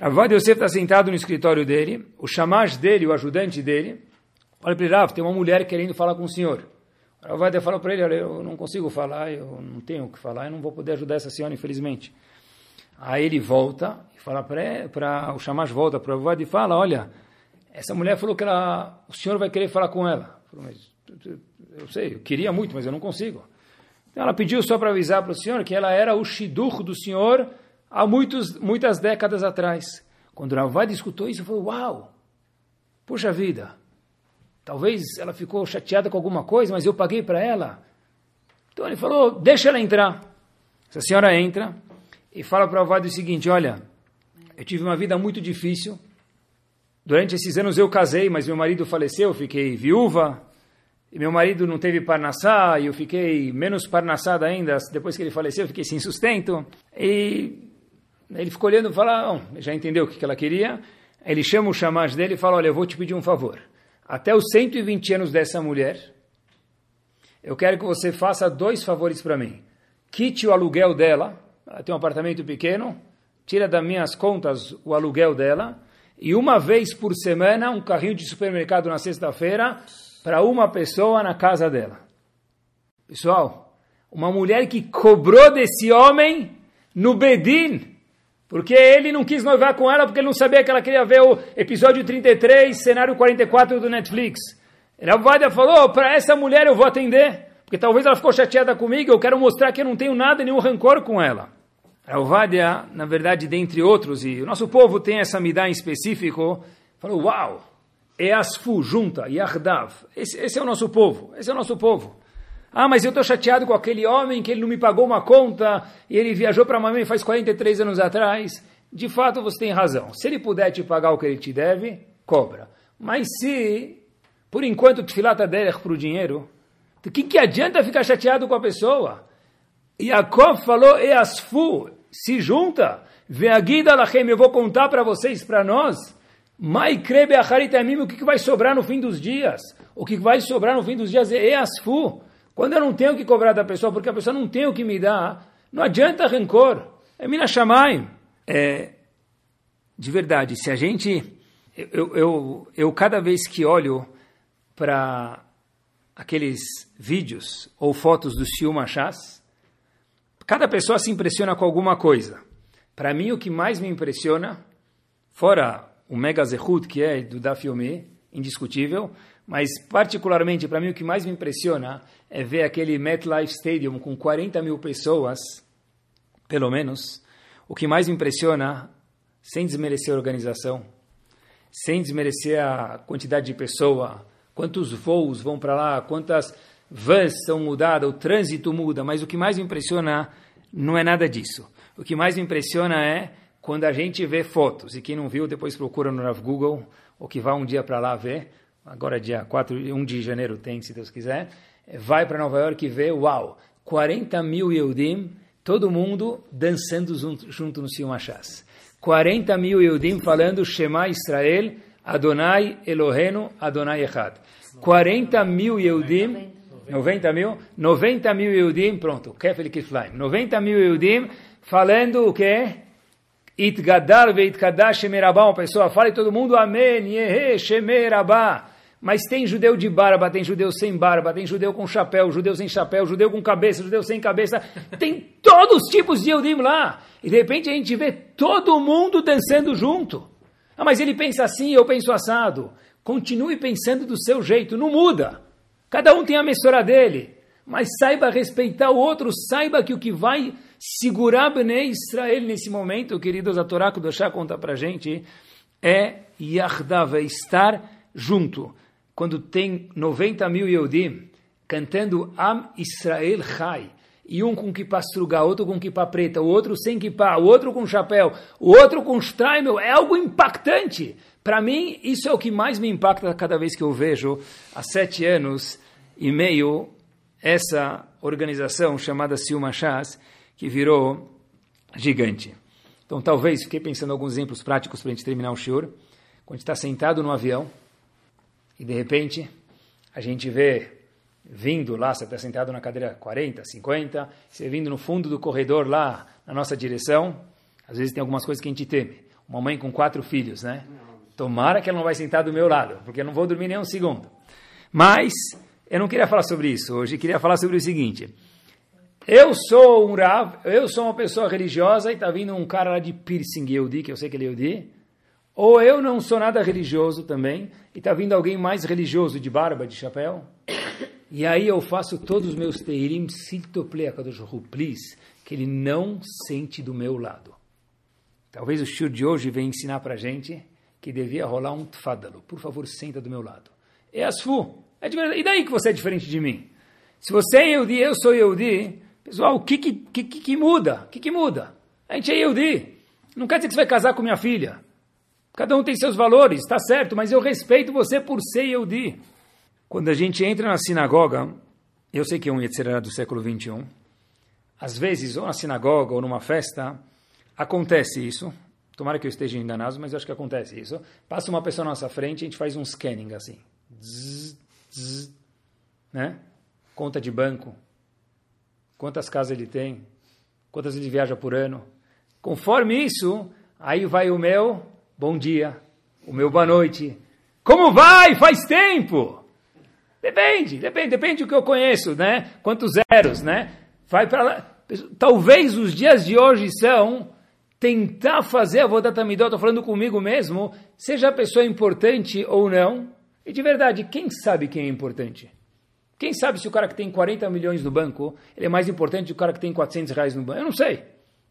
Avad Yosef está sentado no escritório dele, o chamash dele, o ajudante dele, olha para ele, Rav, tem uma mulher querendo falar com o senhor. O Avad falou para ele, olha, eu não consigo falar, eu não tenho o que falar, eu não vou poder ajudar essa senhora, infelizmente. Aí ele volta e fala para o Shamash volta para o Avad e fala, olha, essa mulher falou que ela, o senhor vai querer falar com ela. Falou, mas eu sei, eu queria muito, mas eu não consigo. Então ela pediu só para avisar para o senhor que ela era o shidur do senhor há muitos, muitas décadas atrás. Quando o Ravad escutou isso, falou, uau, puxa vida, talvez ela ficou chateada com alguma coisa, mas eu paguei para ela. Então ele falou, deixa ela entrar. Essa senhora entra, e fala para o Avado o seguinte: Olha, eu tive uma vida muito difícil. Durante esses anos eu casei, mas meu marido faleceu, fiquei viúva. E meu marido não teve parnassá, e eu fiquei menos parnassada ainda. Depois que ele faleceu, eu fiquei sem sustento. E ele ficou olhando e falou: já entendeu o que ela queria. Ele chama o chamaz dele e fala: Olha, eu vou te pedir um favor. Até os 120 anos dessa mulher, eu quero que você faça dois favores para mim. Quite o aluguel dela, ela tem um apartamento pequeno, tira das minhas contas o aluguel dela e uma vez por semana um carrinho de supermercado na sexta-feira para uma pessoa na casa dela. Pessoal, uma mulher que cobrou desse homem no Bedin, porque ele não quis noivar com ela, porque ele não sabia que ela queria ver o episódio 33, cenário 44 do Netflix. Vaida falou, para essa mulher eu vou atender, porque talvez ela ficou chateada comigo, eu quero mostrar que eu não tenho nada, nenhum rancor com ela. Vadia, na verdade, dentre outros, e o nosso povo tem essa midá em específico, falou, uau, é asfu, junta, yardav, esse, esse é o nosso povo, esse é o nosso povo. Ah, mas eu estou chateado com aquele homem que ele não me pagou uma conta e ele viajou para Miami faz 43 anos atrás. De fato, você tem razão. Se ele puder te pagar o que ele te deve, cobra. Mas se, por enquanto, tu filata para o dinheiro, o que, que adianta ficar chateado com a pessoa? Yaakov falou, Easfu, se junta, Veagida lachem, eu vou contar para vocês, para nós, Mai krebe acharitamim, o que, que vai sobrar no fim dos dias? O que vai sobrar no fim dos dias é Easfu. Quando eu não tenho que cobrar da pessoa, porque a pessoa não tem o que me dar, não adianta rancor. É mina chamai. É, de verdade, se a gente. Eu, eu, eu cada vez que olho para aqueles vídeos ou fotos do Siu Machás, cada pessoa se impressiona com alguma coisa. Para mim, o que mais me impressiona, fora o Mega Zehut, que é do Dafyomi, indiscutível, mas particularmente para mim o que mais me impressiona é ver aquele MetLife Stadium com 40 mil pessoas, pelo menos. O que mais me impressiona, sem desmerecer a organização, sem desmerecer a quantidade de pessoa, quantos voos vão para lá, quantas vans são mudadas, o trânsito muda, mas o que mais me impressiona não é nada disso. O que mais me impressiona é quando a gente vê fotos, e quem não viu, depois procura no Google, ou que vá um dia para lá ver, agora dia 4, 1 de janeiro tem, se Deus quiser, vai para Nova York e vê, uau, 40 mil Yehudim, todo mundo dançando junto, junto no Sion Hashas. 40 mil Yehudim falando Shema Israel, Adonai Elohenu, Adonai Echad. 40 mil Yehudim, 90 mil, 90 mil Yehudim, pronto, Kefel Kiflaim, 90 mil Yehudim falando o quê? Itgadar veitkadash shemerabá, uma pessoa fala e todo mundo amém, yehe shemerabá. Mas tem judeu de barba, tem judeu sem barba, tem judeu com chapéu, judeu sem chapéu, judeu com cabeça, judeu sem cabeça. Tem todos os tipos de Eudim lá. E de repente a gente vê todo mundo dançando junto. Ah, mas ele pensa assim, eu penso assado. Continue pensando do seu jeito, não muda. Cada um tem a missora dele. Mas saiba respeitar o outro, saiba que o que vai segurar Bnei Israel nesse momento, queridos, a Torá Kudoshá conta pra gente, é Yahdav, é estar junto quando tem 90 mil Yehudim cantando Am Israel Chai, e um com kippah struga, outro com kippah preta, o outro sem kippah, o outro com chapéu, o outro com straimel, é algo impactante. Para mim, isso é o que mais me impacta cada vez que eu vejo, há sete anos e meio, essa organização chamada Silma Chas, que virou gigante. Então, talvez, fiquei pensando em alguns exemplos práticos para a gente terminar o shiur. Quando a gente está sentado no avião, e de repente a gente vê vindo lá, você está sentado na cadeira 40, 50, você vindo no fundo do corredor lá na nossa direção, às vezes tem algumas coisas que a gente teme. Uma mãe com quatro filhos, né? Tomara que ela não vai sentar do meu lado, porque eu não vou dormir nem um segundo. Mas eu não queria falar sobre isso hoje, queria falar sobre o seguinte. Eu sou um Rav, eu sou uma pessoa religiosa e está vindo um cara lá de piercing Yehudi, que eu sei que ele é Yehudi, ou eu não sou nada religioso também, e está vindo alguém mais religioso de barba, de chapéu, e aí eu faço todos os meus teirim, siltoplekadosh please, que ele não sente do meu lado. Talvez o shur de hoje venha ensinar para gente que devia rolar um tfadalo. Por favor, senta do meu lado. É asfu. É. E daí que você é diferente de mim? Se você é Yehudi, eu sou Yehudi, pessoal, o que que, que, que muda? O que, que muda? A gente é Yehudi. Não quer dizer que você vai casar com minha filha. Cada um tem seus valores, está certo, mas eu respeito você por ser Yehudi. Quando a gente entra na sinagoga, eu sei que é um Yetzirah do século 21, às vezes, ou na sinagoga ou numa festa, acontece isso. Tomara que eu esteja enganado, mas eu acho que acontece isso. Passa uma pessoa na nossa frente, a gente faz um scanning assim. Zzz, zzz, né? Conta de banco. Quantas casas ele tem? Quantas ele viaja por ano? Conforme isso, aí vai o meu bom dia, o meu boa noite. Como vai? Faz tempo. Depende, depende, depende do que eu conheço, né? Quantos zeros, né? Vai para lá. Talvez os dias de hoje são tentar fazer a Vodat Amidot, estou falando comigo mesmo, seja a pessoa importante ou não. E de verdade, quem sabe quem é importante? Quem sabe se o cara que tem 40 milhões no banco, ele é mais importante do que o cara que tem 400 reais no banco? Eu não sei.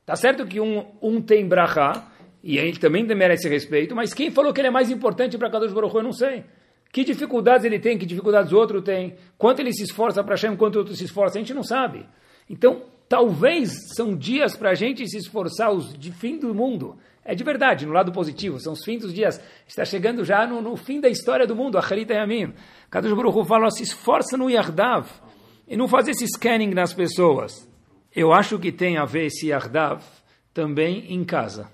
Tá certo que um, um tem brachá, e ele também merece respeito, mas quem falou que ele é mais importante para Kadosh Baruch eu não sei. Que dificuldades ele tem, que dificuldades o outro tem, quanto ele se esforça para Hashem, quanto o outro se esforça, a gente não sabe. Então, talvez são dias para a gente se esforçar, os de fim do mundo. É de verdade, no lado positivo, são os fins dos dias. Está chegando já no, no fim da história do mundo, a Harita Yamim. Kadosh Baruch fala, se esforça no Yardav, e não fazer esse scanning nas pessoas. Eu acho que tem a ver esse Yardav também em casa.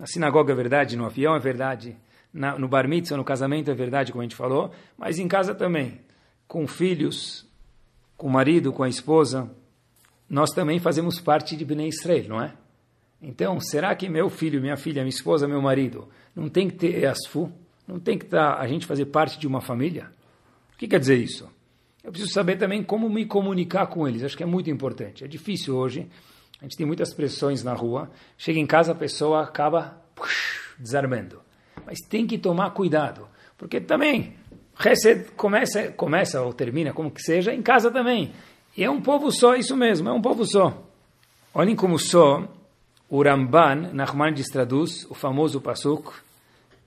Na sinagoga é verdade, no avião é verdade, na, no bar mitzvah, no casamento é verdade, como a gente falou, mas em casa também, com filhos, com o marido, com a esposa, nós também fazemos parte de Bnei Israel, não é? Então, será que meu filho, minha filha, minha esposa, meu marido, não tem que ter asfu? Não tem que tá, a gente fazer parte de uma família? O que quer dizer isso? Eu preciso saber também como me comunicar com eles. Acho que é muito importante. É difícil hoje a gente tem muitas pressões na rua. Chega em casa, a pessoa acaba push, desarmando. Mas tem que tomar cuidado. Porque também, começa, começa ou termina, como que seja, em casa também. E é um povo só, isso mesmo, é um povo só. Olhem como só o Ramban, Nachmanides traduz o famoso pasuk,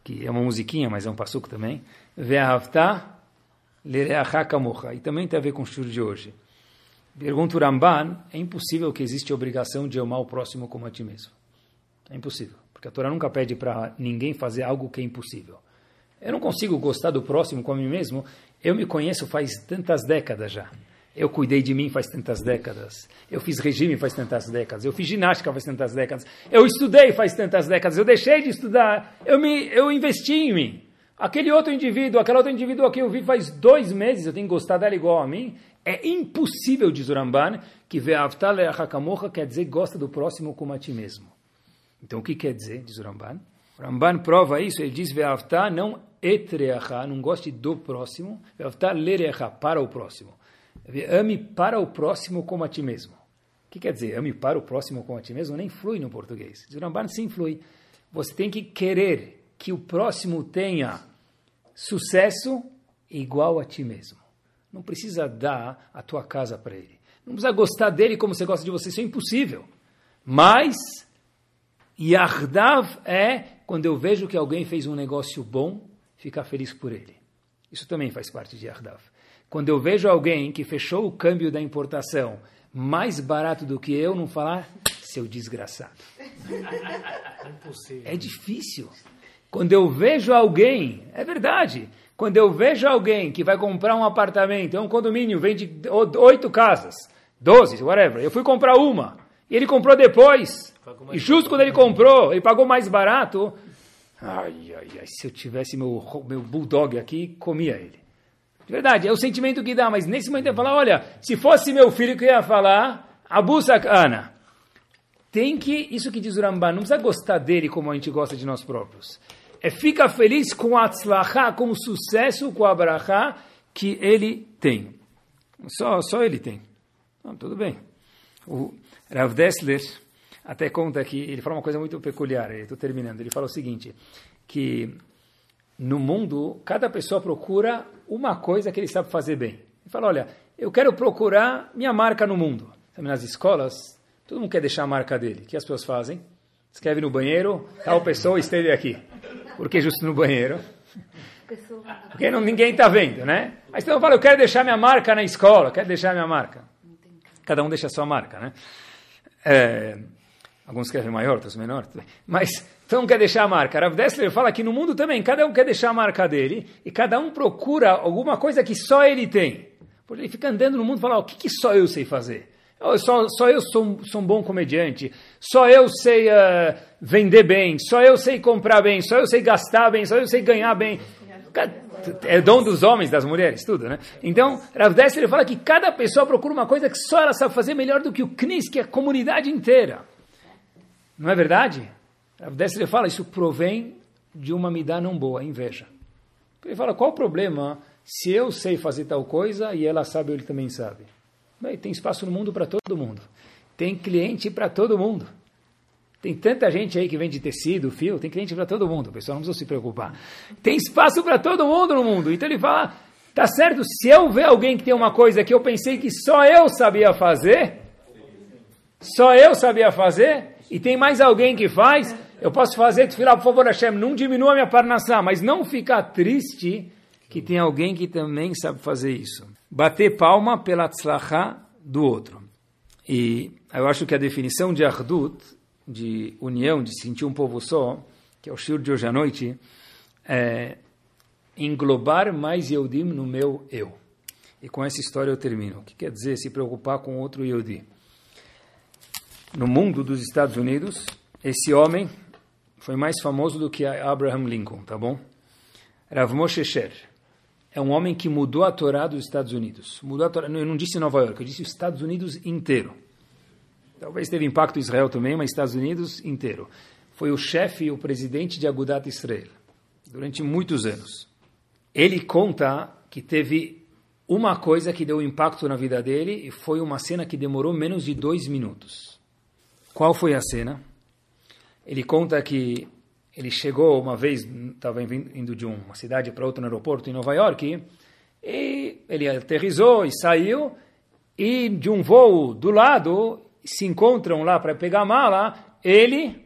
que é uma musiquinha, mas é um pasuk também, Ve'ahavta lereacha kamocha. E também tem a ver com o estudo de hoje. Pergunta o Ramban, é impossível que existe a obrigação de amar o próximo como a ti mesmo. É impossível, porque a Torá nunca pede para ninguém fazer algo que é impossível. Eu não consigo gostar do próximo como a mim mesmo, eu me conheço faz tantas décadas já. Eu cuidei de mim faz tantas décadas. Eu fiz regime faz tantas décadas. Eu fiz ginástica faz tantas décadas. Eu estudei faz tantas décadas. Eu deixei de estudar. Eu, me, eu investi em mim. Aquele outro indivíduo, aquela outra indivíduo que eu vi faz dois meses, eu tenho gostado dela igual a mim. É impossível, diz o que Ve'avtal Hakamocha quer dizer gosta do próximo como a ti mesmo. Então o que quer dizer, diz o Ramban? Prova isso, ele diz Ve'avtal não etreacha, não goste do próximo, Ve'avtal lereacha, para o próximo. Ame para o próximo como a ti mesmo. O que quer dizer? Ame para o próximo como a ti mesmo nem flui no português. Diz o sim flui. Você tem que querer que o próximo tenha sucesso igual a ti mesmo. Não precisa dar a tua casa para ele. Não precisa gostar dele como você gosta de você, isso é impossível. Mas, Yardav é quando eu vejo que alguém fez um negócio bom, ficar feliz por ele. Isso também faz parte de Yardav. Quando eu vejo alguém que fechou o câmbio da importação mais barato do que eu, não falar, seu desgraçado. É difícil. Quando eu vejo alguém, é verdade, quando eu vejo alguém que vai comprar um apartamento, é um condomínio, vende oito casas, doze, whatever, eu fui comprar uma, e ele comprou depois, e justo quando ele comprou, ele pagou mais barato, ai, ai, ai, se eu tivesse meu, meu bulldog aqui, comia ele. De verdade, é o sentimento que dá, mas nesse momento eu falar, olha, se fosse meu filho que ia falar, Abu Sakana, tem que, isso que diz o Ramban, não precisa gostar dele como a gente gosta de nós próprios é fica feliz com a tzlachá, com o sucesso, com a brachá que ele tem. Só, só ele tem. Então, tudo bem. O Rav Dessler até conta que ele fala uma coisa muito peculiar, estou terminando, ele fala o seguinte, que no mundo, cada pessoa procura uma coisa que ele sabe fazer bem. Ele fala, olha, eu quero procurar minha marca no mundo. Nas escolas, todo mundo quer deixar a marca dele. O que as pessoas fazem? Escreve no banheiro, tal pessoa esteve aqui. Por que justo no banheiro? Porque não, ninguém está vendo, né? Mas então eu falo, eu quero deixar minha marca na escola, quero deixar minha marca. Cada um deixa a sua marca, né? É, alguns escrevem maior, outros menor. Mas então quer deixar a marca. Rav Dessler fala que no mundo também, cada um quer deixar a marca dele e cada um procura alguma coisa que só ele tem. Porque ele fica andando no mundo e fala, o que, que só eu sei fazer? Só, só eu sou, sou, um bom comediante, só eu sei uh, vender bem, só eu sei comprar bem, só eu sei gastar bem, só eu sei ganhar bem. É dom dos homens, das mulheres, tudo, né? Então, Rav Dessler fala que cada pessoa procura uma coisa que só ela sabe fazer melhor do que o Knis, que é a comunidade inteira. Não é verdade? Rav Dessler fala, isso provém de uma midá não boa, inveja. Ele fala, qual o problema se eu sei fazer tal coisa e ela sabe ou ele também sabe? Bem, tem espaço no mundo para todo mundo. Tem cliente para todo mundo. Tem tanta gente aí que vende tecido, fio, tem cliente para todo mundo. Pessoal não precisa se preocupar. Tem espaço para todo mundo no mundo. Então ele fala, tá certo, se eu ver alguém que tem uma coisa que eu pensei que só eu sabia fazer, só eu sabia fazer, e tem mais alguém que faz, eu posso fazer, falar, por favor, Hashem, não diminua minha parnassá, mas não ficar triste que tem alguém que também sabe fazer isso. Bater palma pela tzlachá do outro. E eu acho que a definição de Ardut, de união, de sentir um povo só, que é o shir de hoje à noite, é englobar mais Yehudim no meu eu. E com essa história eu termino. O que quer dizer se preocupar com outro Yehudi? No mundo dos Estados Unidos, esse homem foi mais famoso do que Abraham Lincoln, tá bom? Rav Moshe Sher. É um homem que mudou a Torá dos Estados Unidos. Mudou a Torá, eu não disse Nova York, eu disse os Estados Unidos inteiro. Talvez teve impacto em Israel também, mas Estados Unidos inteiro. Foi o chefe e o presidente de Agudat Israel durante muitos anos. Ele conta que teve uma coisa que deu impacto na vida dele e foi uma cena que demorou menos de dois minutos. Qual foi a cena? Ele conta que ele chegou uma vez, estava indo de uma cidade para outra no aeroporto em Nova York, e ele aterrizou e saiu, e de um voo do lado se encontram lá para pegar a mala, ele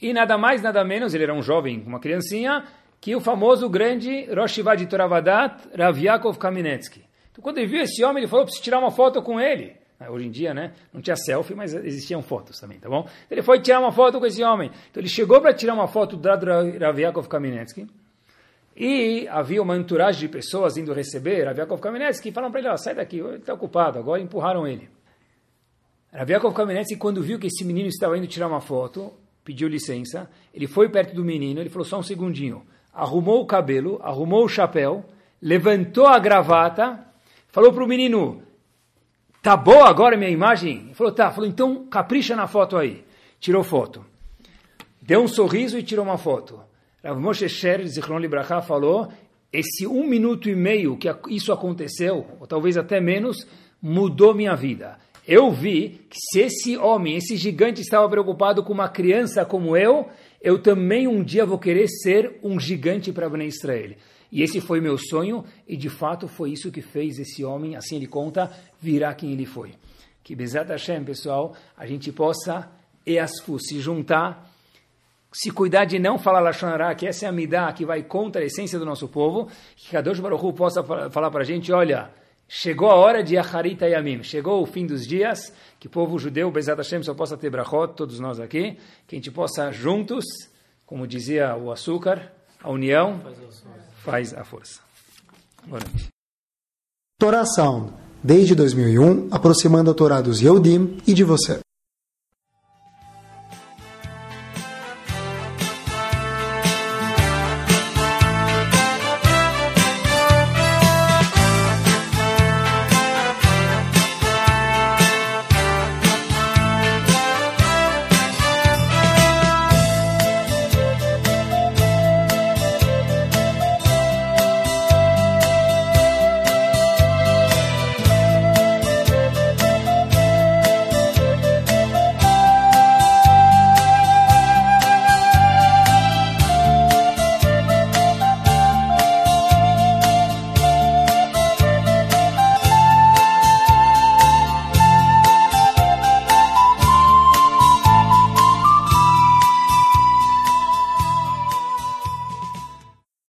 e nada mais, nada menos, ele era um jovem, uma criancinha, que o famoso grande Rosh de Toravadat, Rav Yaakov. Então, quando ele viu esse homem, ele falou, preciso tirar uma foto com ele. Ah, hoje em dia, né, não tinha selfie, mas existiam fotos também, tá bom? Ele foi tirar uma foto com esse homem. Então, ele chegou para tirar uma foto do Rav Yaakov Kaminetsky, e havia uma entourage de pessoas indo receber Rav Yaakov Kaminetsky, e falaram para ele, oh, sai daqui, ele está ocupado, agora empurraram ele. Rav Yaakov Kamenetsky, quando viu que esse menino estava indo tirar uma foto, pediu licença, ele foi perto do menino, ele falou só um segundinho, arrumou o cabelo, arrumou o chapéu, levantou a gravata, falou para o menino, tá boa agora minha imagem? Ele falou, tá, falou, então capricha na foto aí. Tirou foto. Deu um sorriso e tirou uma foto. Rav Moshe Sher, Zichron Libraha, falou, esse um minuto e meio que isso aconteceu, ou talvez até menos, mudou minha vida eu vi que se esse homem, esse gigante estava preocupado com uma criança como eu, eu também um dia vou querer ser um gigante para Bnei Israel. E esse foi meu sonho, e de fato foi isso que fez esse homem, assim ele conta, virar quem ele foi. Que Bezat Hashem, pessoal, a gente possa, Easfu, se juntar, se cuidar de não falar Lashonará, que essa é a Midah que vai contra a essência do nosso povo, que Kadosh Baruch Hu possa falar para a gente, olha, Chegou a hora de Acharita Yamim, chegou o fim dos dias, que o povo judeu, Bezat Hashem, só possa ter brachot, todos nós aqui, que a gente possa juntos, como dizia o açúcar, a união faz a força. Boa noite. Torá Sound, desde 2001, aproximando a Torá dos Yehudim e de você.